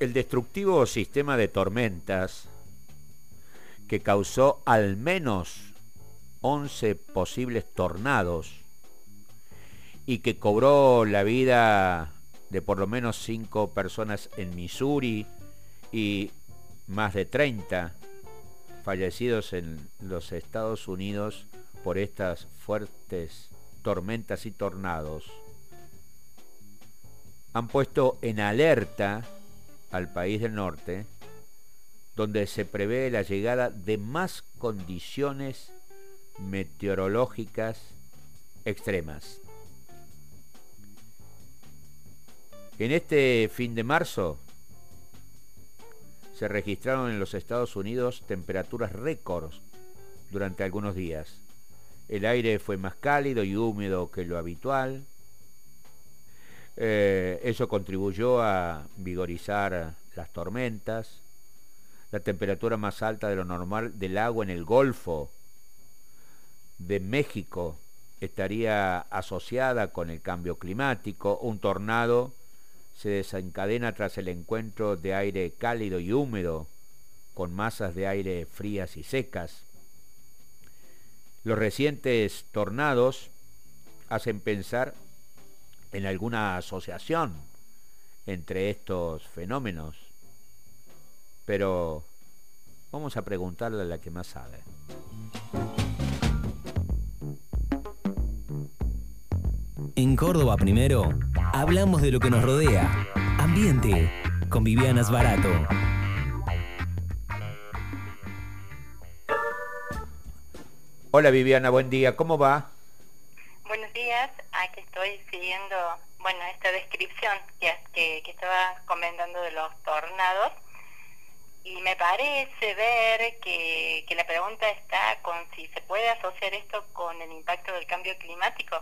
El destructivo sistema de tormentas que causó al menos 11 posibles tornados y que cobró la vida de por lo menos 5 personas en Missouri y más de 30 fallecidos en los Estados Unidos por estas fuertes tormentas y tornados. Han puesto en alerta al país del norte, donde se prevé la llegada de más condiciones meteorológicas extremas. En este fin de marzo se registraron en los Estados Unidos temperaturas récords durante algunos días. El aire fue más cálido y húmedo que lo habitual, eh, eso contribuyó a vigorizar las tormentas. La temperatura más alta de lo normal del agua en el Golfo de México estaría asociada con el cambio climático. Un tornado se desencadena tras el encuentro de aire cálido y húmedo con masas de aire frías y secas. Los recientes tornados hacen pensar en alguna asociación entre estos fenómenos. Pero vamos a preguntarle a la que más sabe. En Córdoba primero, hablamos de lo que nos rodea. Ambiente, con Vivianas Barato. Hola Viviana, buen día, ¿cómo va? Estoy siguiendo, bueno, esta descripción que, que, estaba comentando de los tornados y me parece ver que, la pregunta está con si se puede asociar esto con el impacto del cambio climático.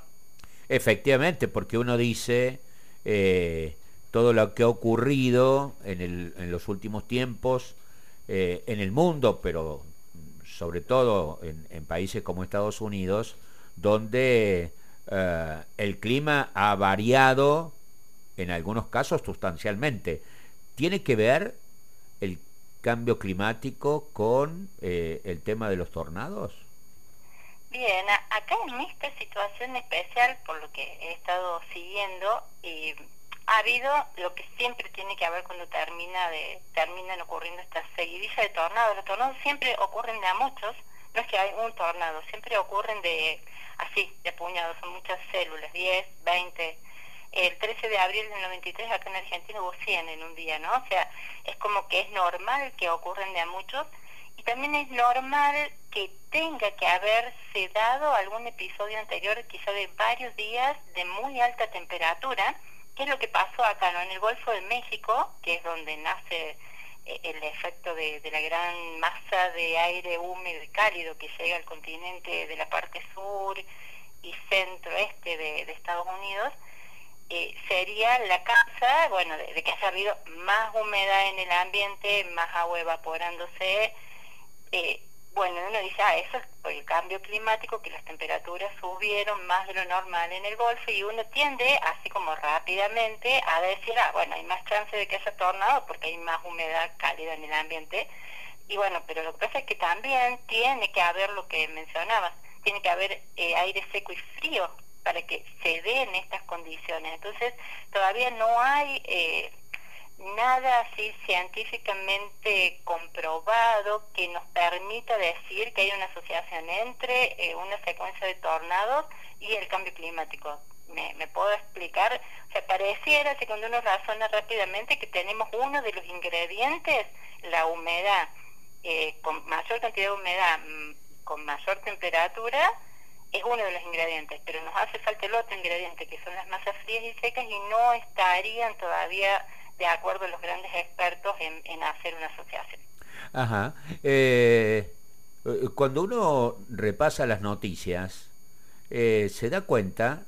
Efectivamente, porque uno dice eh, todo lo que ha ocurrido en, el, en los últimos tiempos eh, en el mundo, pero sobre todo en países como Estados Unidos, donde eh, el clima ha variado en algunos casos sustancialmente. ¿Tiene que ver el cambio climático con eh, el tema de los tornados? Bien, acá en esta situación especial, por lo que he estado siguiendo, eh, ha habido lo que siempre tiene que haber cuando termina de terminan ocurriendo estas seguidillas de tornados. Los tornados siempre ocurren de a muchos, no es que hay un tornado, siempre ocurren de así, de puñados, son muchas células, 10, 20. El 13 de abril del 93 acá en Argentina hubo 100 en un día, ¿no? O sea, es como que es normal que ocurren de a muchos y también es normal que tenga que haberse dado algún episodio anterior, quizá de varios días de muy alta temperatura, que es lo que pasó acá, ¿no? En el Golfo de México, que es donde nace el efecto de, la gran masa de aire húmedo y cálido que llega al continente de la parte sur y centro-este de, Estados Unidos, eh, sería la causa, bueno, de, que haya habido más humedad en el ambiente, más agua evaporándose, eh, bueno, uno dice, ah, eso es por el cambio climático, que las temperaturas subieron más de lo normal en el Golfo y uno tiende, así como rápidamente, a decir, ah, bueno, hay más chance de que haya tornado porque hay más humedad cálida en el ambiente. Y bueno, pero lo que pasa es que también tiene que haber lo que mencionabas, tiene que haber eh, aire seco y frío para que se den estas condiciones. Entonces, todavía no hay... Eh, nada así científicamente comprobado que nos permita decir que hay una asociación entre eh, una secuencia de tornados y el cambio climático. ¿Me, puedo explicar? O sea, pareciera, si cuando uno razona rápidamente, que tenemos uno de los ingredientes, la humedad, eh, con mayor cantidad de humedad, mm, con mayor temperatura, es uno de los ingredientes, pero nos hace falta el otro ingrediente, que son las masas frías y secas, y no estarían todavía de acuerdo a los grandes expertos en, hacer una asociación. Ajá. Eh, cuando uno repasa las noticias, eh, se da cuenta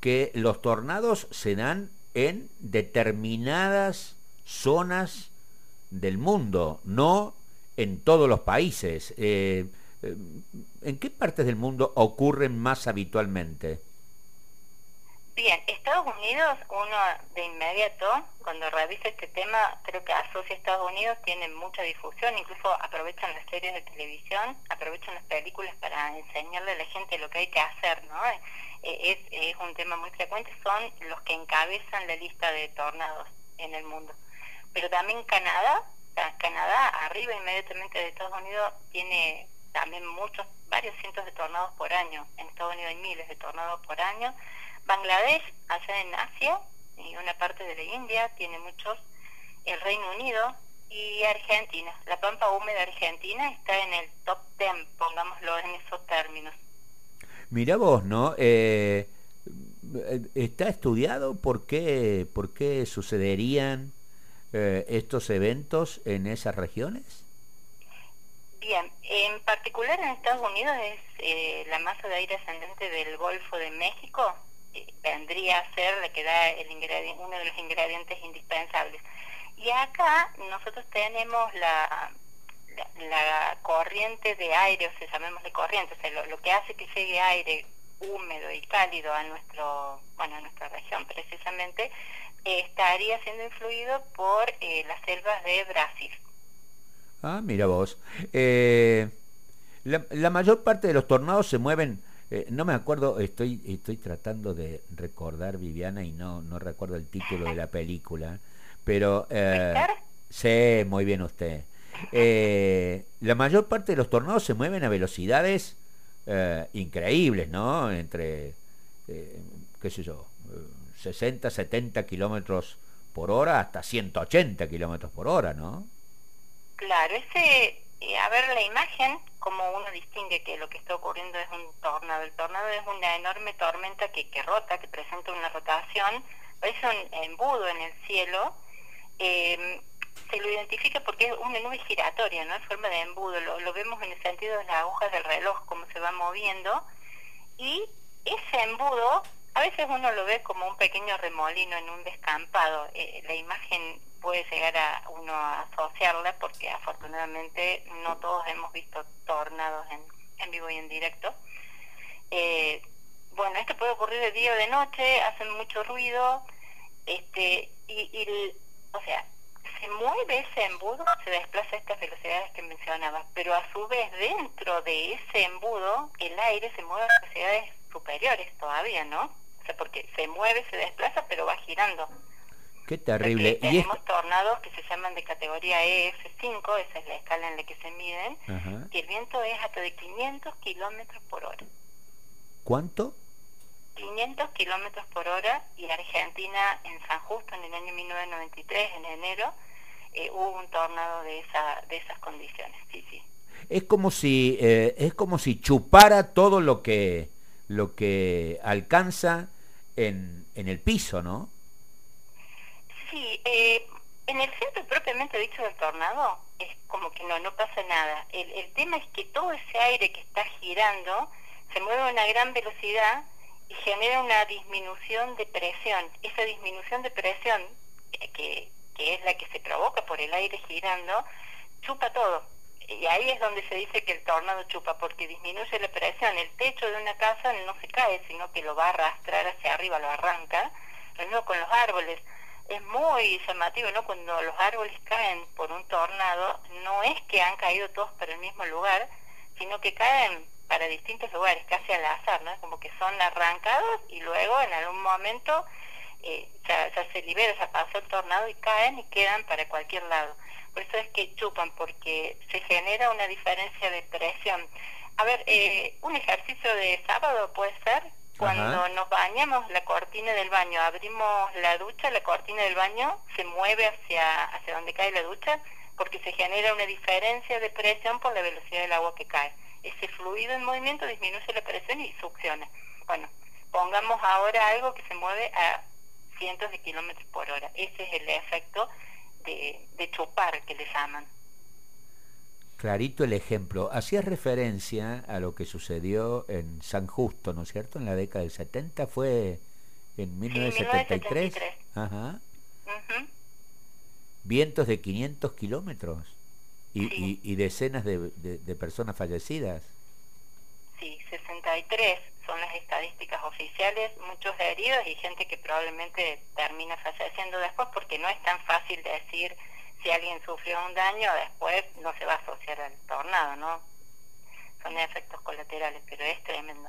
que los tornados se dan en determinadas zonas del mundo, no en todos los países. Eh, ¿En qué partes del mundo ocurren más habitualmente? Bien, Estados Unidos, uno de inmediato, cuando revisa este tema, creo que asocia a Estados Unidos, tiene mucha difusión, incluso aprovechan las series de televisión, aprovechan las películas para enseñarle a la gente lo que hay que hacer, ¿no? Eh, es, es un tema muy frecuente, son los que encabezan la lista de tornados en el mundo. Pero también Canadá, Canadá, arriba inmediatamente de Estados Unidos, tiene también muchos, varios cientos de tornados por año. En Estados Unidos hay miles de tornados por año. Bangladesh, allá en Asia, y una parte de la India, tiene muchos. El Reino Unido y Argentina. La pampa húmeda argentina está en el top 10, pongámoslo en esos términos. Mira vos, ¿no? Eh, ¿Está estudiado por qué, por qué sucederían eh, estos eventos en esas regiones? Bien, en particular en Estados Unidos es eh, la masa de aire ascendente del Golfo de México, vendría a ser la que da el uno de los ingredientes indispensables. Y acá nosotros tenemos la, la, corriente de aire, o sea, llamémosle corriente, o sea, lo, que hace que llegue aire húmedo y cálido a nuestro, bueno, a nuestra región precisamente, estaría siendo influido por eh, las selvas de Brasil. Ah, mira vos. Eh, la, mayor parte de los tornados se mueven, eh, no me acuerdo, estoy, estoy tratando de recordar, Viviana, y no, no recuerdo el título de la película, pero... Eh, sí, muy bien usted. la mayor parte de los tornados se mueven a velocidades increíbles, ¿no? Entre, qué sé yo, 60, 70 kilómetros por hora hasta 180 kilómetros por hora, ¿no? Claro, ese, a ver la imagen, como uno distingue que lo que está ocurriendo es un tornado. El tornado es una enorme tormenta que, que rota, que presenta una rotación, parece un embudo en el cielo. Em, se lo identifica porque es una nube giratoria, ¿no? En forma de embudo. Lo, lo vemos en el sentido de las agujas del reloj, cómo se va moviendo. Y ese embudo, a veces uno lo ve como un pequeño remolino en un descampado. Eh, la imagen puede llegar a uno a asociarla porque afortunadamente no todos hemos visto tornados en, en vivo y en directo. Eh, bueno, esto puede ocurrir de día o de noche, hacen mucho ruido, este, y, o sea, se mueve ese embudo, se desplaza a estas velocidades que mencionaba, pero a su vez dentro de ese embudo el aire se mueve a velocidades superiores todavía, ¿no? O sea, porque se mueve, se desplaza, pero va girando. Qué terrible. y tenemos tornados que se llaman de categoría EF5, esa es la escala en la que se miden, y el viento es hasta de 500 kilómetros por hora. ¿Cuánto? 500 kilómetros por hora y Argentina en San Justo en el año 1993, en enero, eh, hubo un tornado de, esa, de esas condiciones. Sí, sí. Es como si eh, es como si chupara todo lo que lo que alcanza en, en el piso, ¿no? Sí, eh, en el centro propiamente dicho del tornado es como que no, no pasa nada. El, el tema es que todo ese aire que está girando se mueve a una gran velocidad y genera una disminución de presión. Esa disminución de presión, que, que es la que se provoca por el aire girando, chupa todo. Y ahí es donde se dice que el tornado chupa, porque disminuye la presión. El techo de una casa no se cae, sino que lo va a arrastrar hacia arriba, lo arranca. Lo mismo con los árboles es muy llamativo, ¿no? Cuando los árboles caen por un tornado, no es que han caído todos para el mismo lugar, sino que caen para distintos lugares, casi al azar, ¿no? Como que son arrancados y luego en algún momento eh, ya, se libera, ya pasó el tornado y caen y quedan para cualquier lado. Por eso es que chupan, porque se genera una diferencia de presión. A ver, eh, un ejercicio de sábado puede ser cuando nos bañamos, la cortina del baño, abrimos la ducha, la cortina del baño se mueve hacia, hacia donde cae la ducha porque se genera una diferencia de presión por la velocidad del agua que cae. Ese fluido en movimiento disminuye la presión y succiona. Bueno, pongamos ahora algo que se mueve a cientos de kilómetros por hora. Ese es el efecto de, de chupar que le llaman clarito el ejemplo. Hacías referencia a lo que sucedió en San Justo, ¿no es cierto? En la década del 70, fue en 1973. Ajá. Vientos de 500 kilómetros y, y, decenas de, de, personas fallecidas. Sí, 63 son las estadísticas oficiales, muchos heridos y gente que probablemente termina falleciendo después porque no es tan fácil decir si alguien sufrió un daño después no se va a asociar al tornado, ¿no? Son efectos colaterales, pero es tremendo.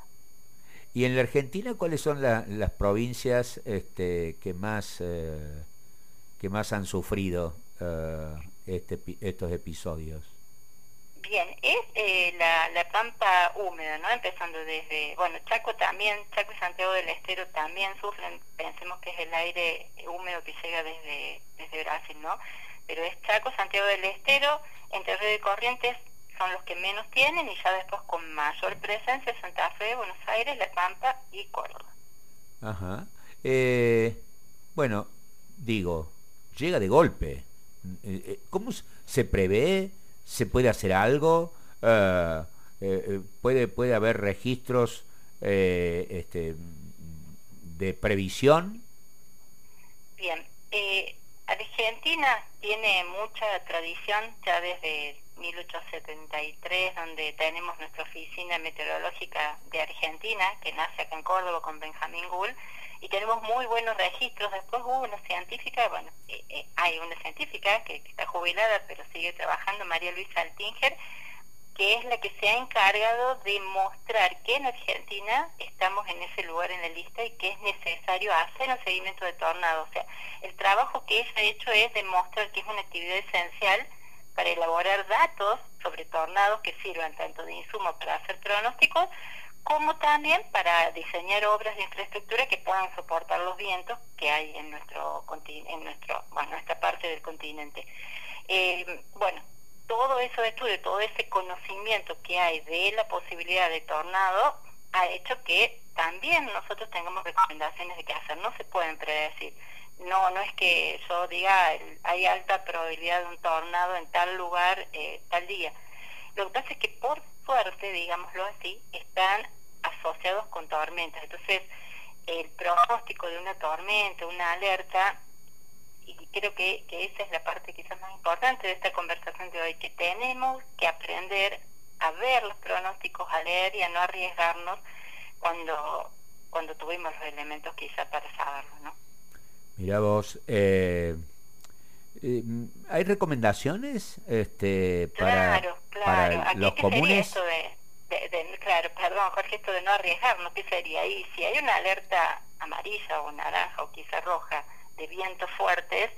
¿Y en la Argentina cuáles son las provincias este, que más eh, que más han sufrido eh, este, estos episodios? Bien, es eh, la, la, pampa húmeda, ¿no? Empezando desde, bueno, Chaco también, Chaco y Santiago del Estero también sufren, pensemos que es el aire húmedo que llega desde, desde Brasil, ¿no? Pero es Chaco, Santiago del Estero, Entre Río y Corrientes son los que menos tienen y ya después con mayor presencia Santa Fe, Buenos Aires, La Pampa y Córdoba. Ajá. Eh, bueno, digo, llega de golpe. Eh, ¿Cómo se prevé? se puede hacer algo, eh, eh, eh, puede, puede haber registros este, de previsión. Bien, Argentina tiene mucha tradición ya desde 1873, donde tenemos nuestra oficina meteorológica de Argentina, que nace acá en Córdoba con Benjamín Gull, y tenemos muy buenos registros. Después hubo una científica, bueno, eh, eh, hay una científica que, está jubilada pero sigue trabajando, María Luisa Altinger, que es la que se ha encargado de mostrar que en Argentina estamos en ese lugar en la lista y que es necesario hacer un seguimiento de tornados. O sea, el trabajo que ella ha hecho es demostrar que es una actividad esencial para elaborar datos sobre tornados que sirvan tanto de insumo para hacer pronósticos como también para diseñar obras de infraestructura que puedan soportar los vientos que hay en nuestro en nuestro bueno nuestra parte del continente eh, bueno todo eso de estudio todo ese conocimiento que hay de la posibilidad de tornado ha hecho que también nosotros tengamos recomendaciones de qué hacer. No se pueden predecir. No no es que yo diga hay alta probabilidad de un tornado en tal lugar eh, tal día. Lo que pasa es que por suerte, digámoslo así, están asociados con tormentas. Entonces, el pronóstico de una tormenta, una alerta, creo que, esa es la parte quizás más importante de esta conversación de hoy, que tenemos que aprender a ver los pronósticos, a leer y a no arriesgarnos cuando, cuando tuvimos los elementos quizás para saberlo, ¿no? Mira vos, eh, eh, ¿Hay recomendaciones este, para, para los comunes? de, claro, perdón, Jorge, esto de no arriesgarnos, ¿qué sería ahí? Si hay una alerta amarilla o naranja o quizá roja de vientos fuertes,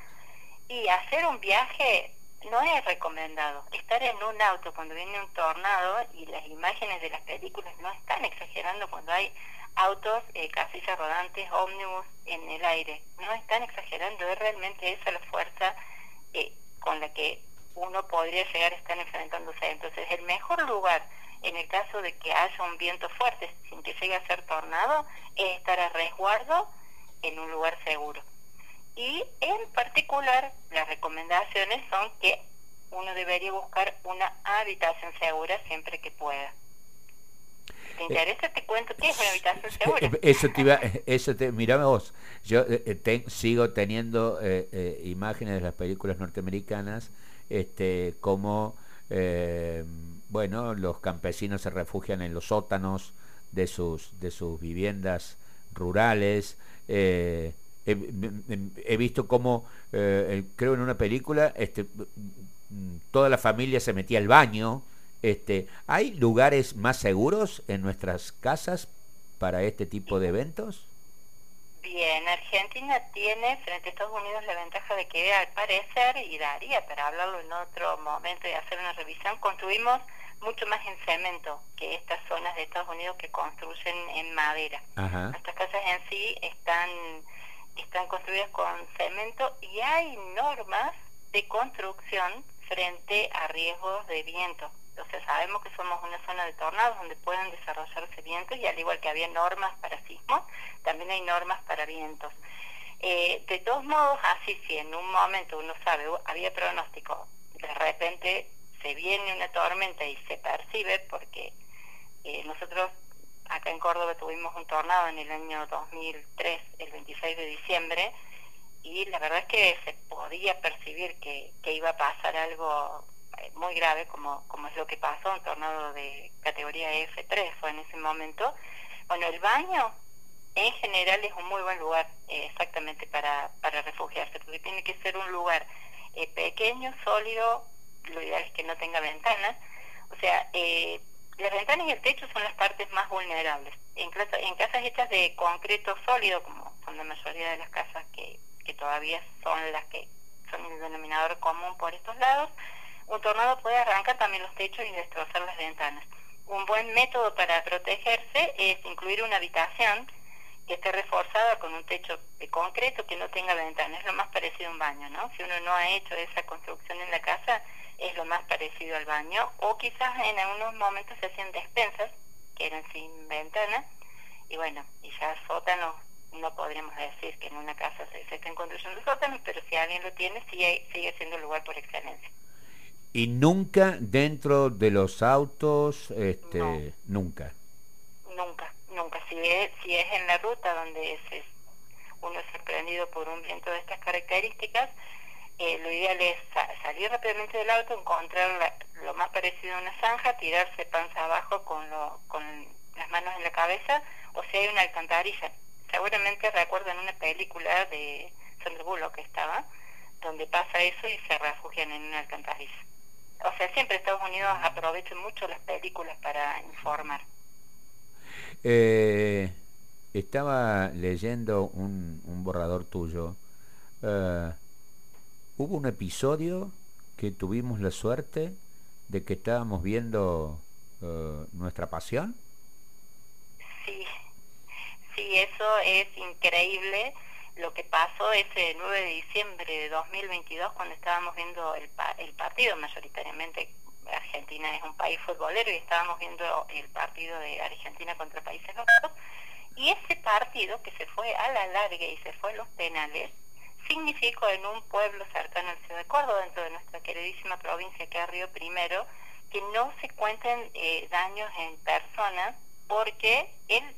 y hacer un viaje no es recomendado. Estar en un auto cuando viene un tornado y las imágenes de las películas no están exagerando cuando hay autos, eh, casillas rodantes, ómnibus en el aire. No están exagerando, es realmente esa la fuerza eh, con la que uno podría llegar a estar enfrentándose. Entonces, el mejor lugar en el caso de que haya un viento fuerte sin que llegue a ser tornado es estar a resguardo en un lugar seguro. Y en particular, las recomendaciones son que uno debería buscar una habitación segura siempre que pueda. ¿Te eh, interesa? Te cuento qué es una habitación segura. Eso te iba, eso te, mirame vos, yo eh, eh, sigo teniendo imágenes de las películas norteamericanas, este, como, bueno, los campesinos se refugian en los sótanos de sus, de sus viviendas rurales. He, visto como, creo en una película, este, toda la familia se metía al baño, este, ¿Hay lugares más seguros en nuestras casas para este tipo de eventos? Bien, Argentina tiene frente a Estados Unidos la ventaja de que al parecer, y daría para hablarlo en otro momento y hacer una revisión, construimos mucho más en cemento que estas zonas de Estados Unidos que construyen en madera. Nuestras casas en sí están, están construidas con cemento y hay normas de construcción frente a riesgos de viento. Entonces sabemos que somos una zona de tornados donde pueden desarrollarse vientos y al igual que había normas para sismos, también hay normas para vientos. Eh, de todos modos, así si en un momento uno sabe, uh, había pronóstico, de repente se viene una tormenta y se percibe porque eh, nosotros acá en Córdoba tuvimos un tornado en el año 2003, el 26 de y la verdad es que se podía percibir que, que iba a pasar algo eh, muy grave como, como es lo que pasó, un tornado de categoría F3 fue en ese momento, Bueno, el baño en general es un muy buen lugar eh, exactamente para, para refugiarse, porque tiene que ser un lugar eh, pequeño, sólido, lo ideal es que no tenga ventanas. O sea, eh, las ventanas y el techo son las partes más vulnerables. En, en casas hechas de concreto sólido, como son la mayoría de las casas que, que todavía son las que son el denominador común por estos lados, un tornado puede arrancar también los techos y destrozar las ventanas. Un buen método para protegerse es incluir una habitación que esté reforzada con un techo de concreto que no tenga ventanas. Es lo más parecido a un baño, ¿no? Si uno no ha hecho esa construcción en la casa, es lo más parecido al baño. O quizás en algunos momentos se hacían despensas, que eran sin ventanas. Y bueno, y ya sótanos, no podríamos decir que en una casa se, se estén construyendo sótanos, pero si alguien lo tiene, sigue, sigue siendo el lugar por excelencia. Y nunca dentro de los autos, este, nunca. Nunca nunca. Si es, si es en la ruta donde uno es sorprendido por un viento de estas características, eh, lo ideal es salir rápidamente del auto, encontrar lo más parecido a una zanja, tirarse panza abajo con, lo, con las manos en la cabeza, o si hay una alcantarilla. Seguramente recuerdan una película de Sandra Bullock que estaba, donde pasa eso y se refugian en una alcantarilla. O sea, siempre Estados Unidos aprovecha mucho las películas para informar. Eh, estaba leyendo un, borrador tuyo. Eh, hubo un episodio que tuvimos la suerte de que estábamos viendo eh, nuestra pasión. Sí, eso es increíble. Lo que pasó ese 9 de diciembre de 2022 cuando estábamos viendo el, el partido mayoritariamente Argentina es un país futbolero y estábamos viendo el partido de Argentina contra Países Bajos y ese partido que se fue a la larga y se fue a los penales significó en un pueblo cercano al Ciudad de Córdoba, dentro de nuestra queridísima provincia que es Río Primero, que no se cuenten eh, daños en personas porque el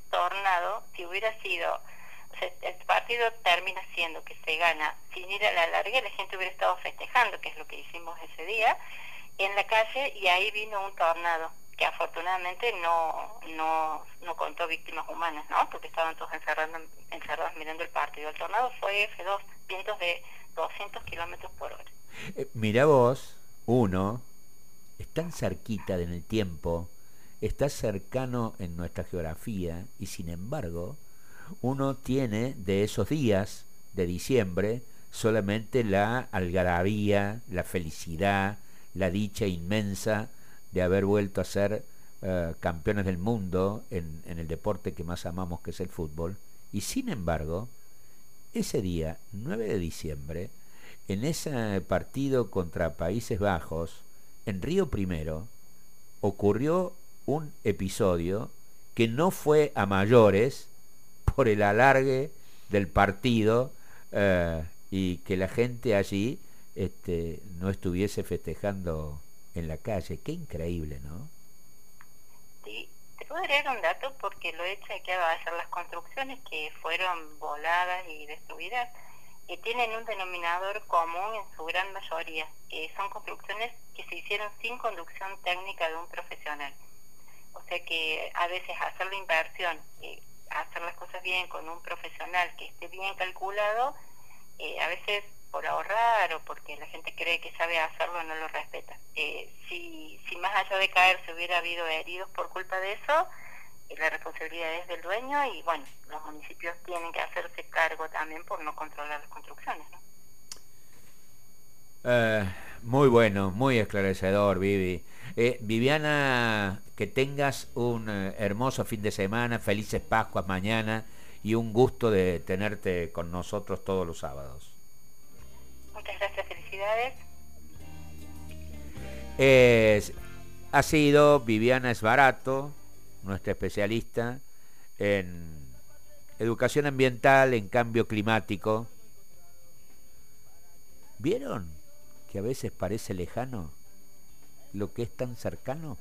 hubiera sido, o sea, el partido termina siendo que se gana sin ir a la larga, la gente hubiera estado festejando, que es lo que hicimos ese día, en la calle y ahí vino un tornado que afortunadamente no, no, no contó víctimas humanas, ¿no? Porque estaban todos encerrados, encerrados mirando el partido. El tornado fue F2, vientos de 200 kilómetros por hora. Eh, mira vos, uno, es tan cerquita en el tiempo, está cercano en nuestra geografía y sin embargo, uno tiene de esos días de diciembre solamente la algarabía, la felicidad, la dicha inmensa de haber vuelto a ser eh, campeones del mundo en, el deporte que más amamos, que es el fútbol. Y sin embargo, ese día, 9 de diciembre, en ese partido contra Países Bajos, en Río Primero, ocurrió un episodio que no fue a mayores por el alargue del partido eh, y que la gente allí este, no estuviese festejando en la calle. Qué increíble, ¿no? Sí, te puedo dar un dato porque lo he chequeado hacer las construcciones que fueron voladas y destruidas que tienen un denominador común en su gran mayoría, que son construcciones que se hicieron sin conducción técnica de un profesional. O sea que a veces hacer la inversión, y hacer las cosas bien con un profesional que esté bien calculado, eh, a veces por ahorrar o porque la gente cree que sabe hacerlo no lo respeta. Eh, si, si más allá de caer se hubiera habido heridos por culpa de eso, eh, la responsabilidad es del dueño y bueno, los municipios tienen que hacerse cargo también por no controlar las construcciones. muy bueno, muy esclarecedor, Vivi. Viviana, que tengas un hermoso fin de semana, felices Pascuas mañana y un gusto de tenerte con nosotros todos los sábados. Muchas gracias, felicidades. ha sido Viviana Esbarato, nuestra especialista en educación ambiental, en cambio climático. ¿Vieron que a veces parece lejano lo que es tan cercano?